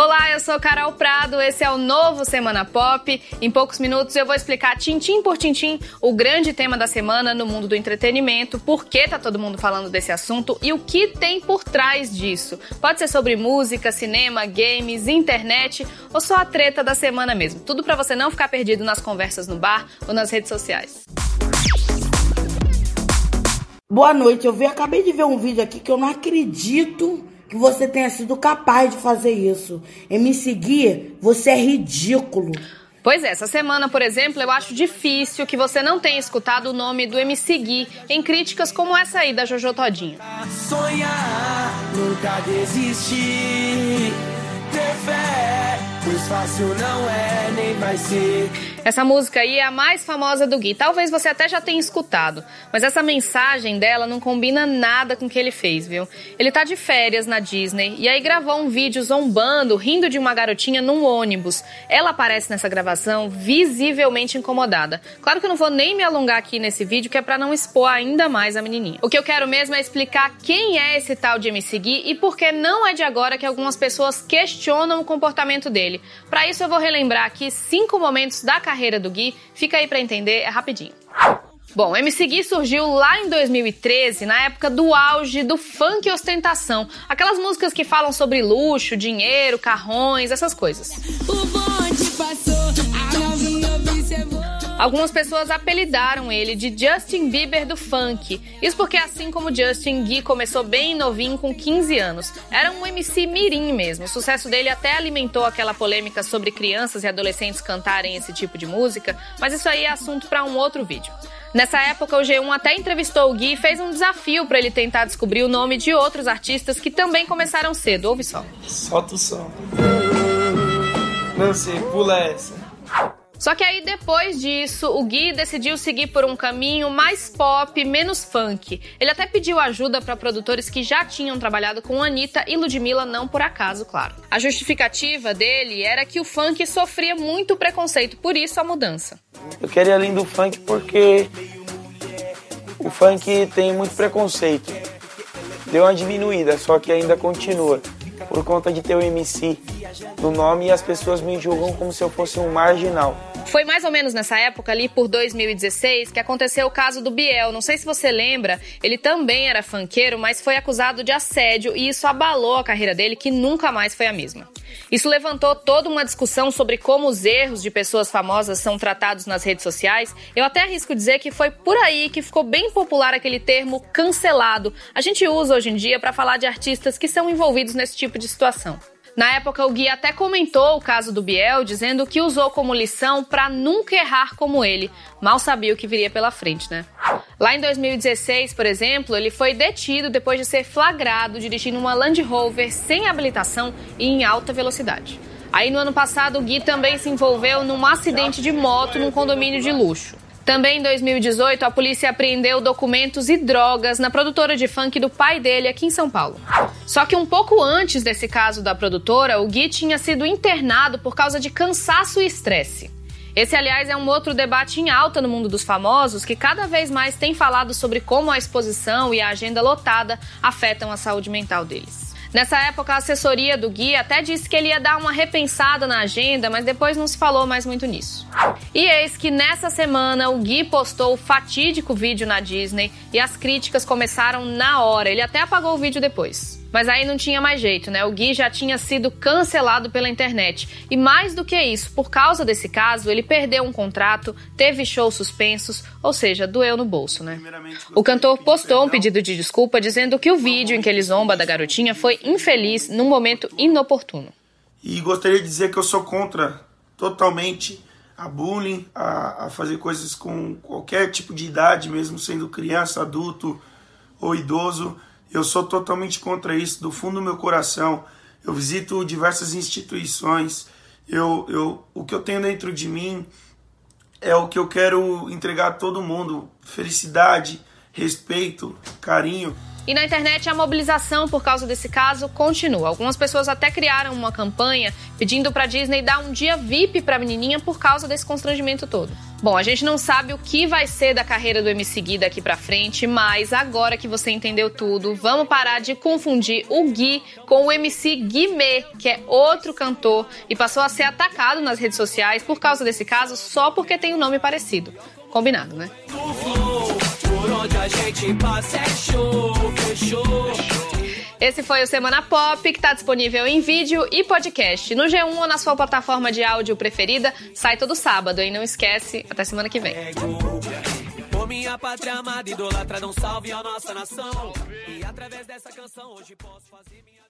Olá, eu sou Carol Prado, esse é o novo Semana Pop. Em poucos minutos eu vou explicar tintim por tintim o grande tema da semana no mundo do entretenimento, por que tá todo mundo falando desse assunto e o que tem por trás disso. Pode ser sobre música, cinema, games, internet ou só a treta da semana mesmo. Tudo para você não ficar perdido nas conversas no bar ou nas redes sociais. Boa noite, eu vi, acabei de ver um vídeo aqui que eu não acredito que você tenha sido capaz de fazer isso. E me seguir, você é ridículo. Pois é, essa semana, por exemplo, eu acho difícil que você não tenha escutado o nome do MC Gui em críticas como essa aí da Jojo Todinho. Sonhar, nunca desistir, ter fé, pois fácil não é, nem vai ser. Essa música aí é a mais famosa do Gui. Talvez você até já tenha escutado, mas essa mensagem dela não combina nada com o que ele fez, viu? Ele tá de férias na Disney e aí gravou um vídeo zombando, rindo de uma garotinha num ônibus. Ela aparece nessa gravação visivelmente incomodada. Claro que eu não vou nem me alongar aqui nesse vídeo, que é para não expor ainda mais a menininha. O que eu quero mesmo é explicar quem é esse tal de MC Gui e por que não é de agora que algumas pessoas questionam o comportamento dele. Para isso eu vou relembrar aqui cinco momentos da carreira do Gui, fica aí para entender, é rapidinho. Bom, MC Gui surgiu lá em 2013, na época do auge do funk ostentação. Aquelas músicas que falam sobre luxo, dinheiro, carrões, essas coisas. Algumas pessoas apelidaram ele de Justin Bieber do funk. Isso porque, assim como Justin, Gui começou bem novinho, com 15 anos. Era um MC mirim mesmo. O sucesso dele até alimentou aquela polêmica sobre crianças e adolescentes cantarem esse tipo de música, mas isso aí é assunto para um outro vídeo. Nessa época, o G1 até entrevistou o Gui e fez um desafio para ele tentar descobrir o nome de outros artistas que também começaram cedo. Ouve só. Solta o som. Não sei, pula essa. Só que aí depois disso, o Gui decidiu seguir por um caminho mais pop, menos funk. Ele até pediu ajuda para produtores que já tinham trabalhado com Anitta e Ludmilla, não por acaso, claro. A justificativa dele era que o funk sofria muito preconceito, por isso a mudança. Eu queria além do funk porque o funk tem muito preconceito. Deu uma diminuída, só que ainda continua por conta de ter o MC no nome e as pessoas me julgam como se eu fosse um marginal. Foi mais ou menos nessa época, ali por 2016, que aconteceu o caso do Biel. Não sei se você lembra, ele também era fanqueiro, mas foi acusado de assédio e isso abalou a carreira dele, que nunca mais foi a mesma. Isso levantou toda uma discussão sobre como os erros de pessoas famosas são tratados nas redes sociais. Eu até arrisco dizer que foi por aí que ficou bem popular aquele termo cancelado. A gente usa hoje em dia para falar de artistas que são envolvidos nesse tipo de situação. Na época, o Gui até comentou o caso do Biel, dizendo que usou como lição para nunca errar como ele. Mal sabia o que viria pela frente, né? Lá em 2016, por exemplo, ele foi detido depois de ser flagrado dirigindo uma Land Rover sem habilitação e em alta velocidade. Aí no ano passado, o Gui também se envolveu num acidente de moto num condomínio de luxo. Também em 2018, a polícia apreendeu documentos e drogas na produtora de funk do pai dele aqui em São Paulo. Só que um pouco antes desse caso da produtora, o Gui tinha sido internado por causa de cansaço e estresse. Esse, aliás, é um outro debate em alta no mundo dos famosos que cada vez mais tem falado sobre como a exposição e a agenda lotada afetam a saúde mental deles. Nessa época, a assessoria do Gui até disse que ele ia dar uma repensada na agenda, mas depois não se falou mais muito nisso. E eis que nessa semana o Gui postou o fatídico vídeo na Disney e as críticas começaram na hora. Ele até apagou o vídeo depois. Mas aí não tinha mais jeito, né? O Gui já tinha sido cancelado pela internet. E mais do que isso, por causa desse caso, ele perdeu um contrato, teve shows suspensos, ou seja, doeu no bolso, né? O cantor postou um pedido de desculpa dizendo que o vídeo em que ele zomba da garotinha foi infeliz num momento inoportuno. E gostaria de dizer que eu sou contra totalmente a bullying, a, a fazer coisas com qualquer tipo de idade, mesmo sendo criança, adulto ou idoso eu sou totalmente contra isso, do fundo do meu coração. Eu visito diversas instituições. Eu, eu, o que eu tenho dentro de mim é o que eu quero entregar a todo mundo: felicidade, respeito, carinho. E na internet a mobilização por causa desse caso continua. Algumas pessoas até criaram uma campanha pedindo para Disney dar um dia VIP para a menininha por causa desse constrangimento todo. Bom, a gente não sabe o que vai ser da carreira do MC Gui daqui para frente, mas agora que você entendeu tudo, vamos parar de confundir o Gui com o MC Guimê, que é outro cantor e passou a ser atacado nas redes sociais por causa desse caso só porque tem um nome parecido. Combinado, né? Esse foi o Semana Pop, que está disponível em vídeo e podcast no G1 ou na sua plataforma de áudio preferida. Sai todo sábado, hein? Não esquece. Até semana que vem. minha pátria amada, idolatra, salve a nossa nação. E através dessa canção hoje posso fazer minha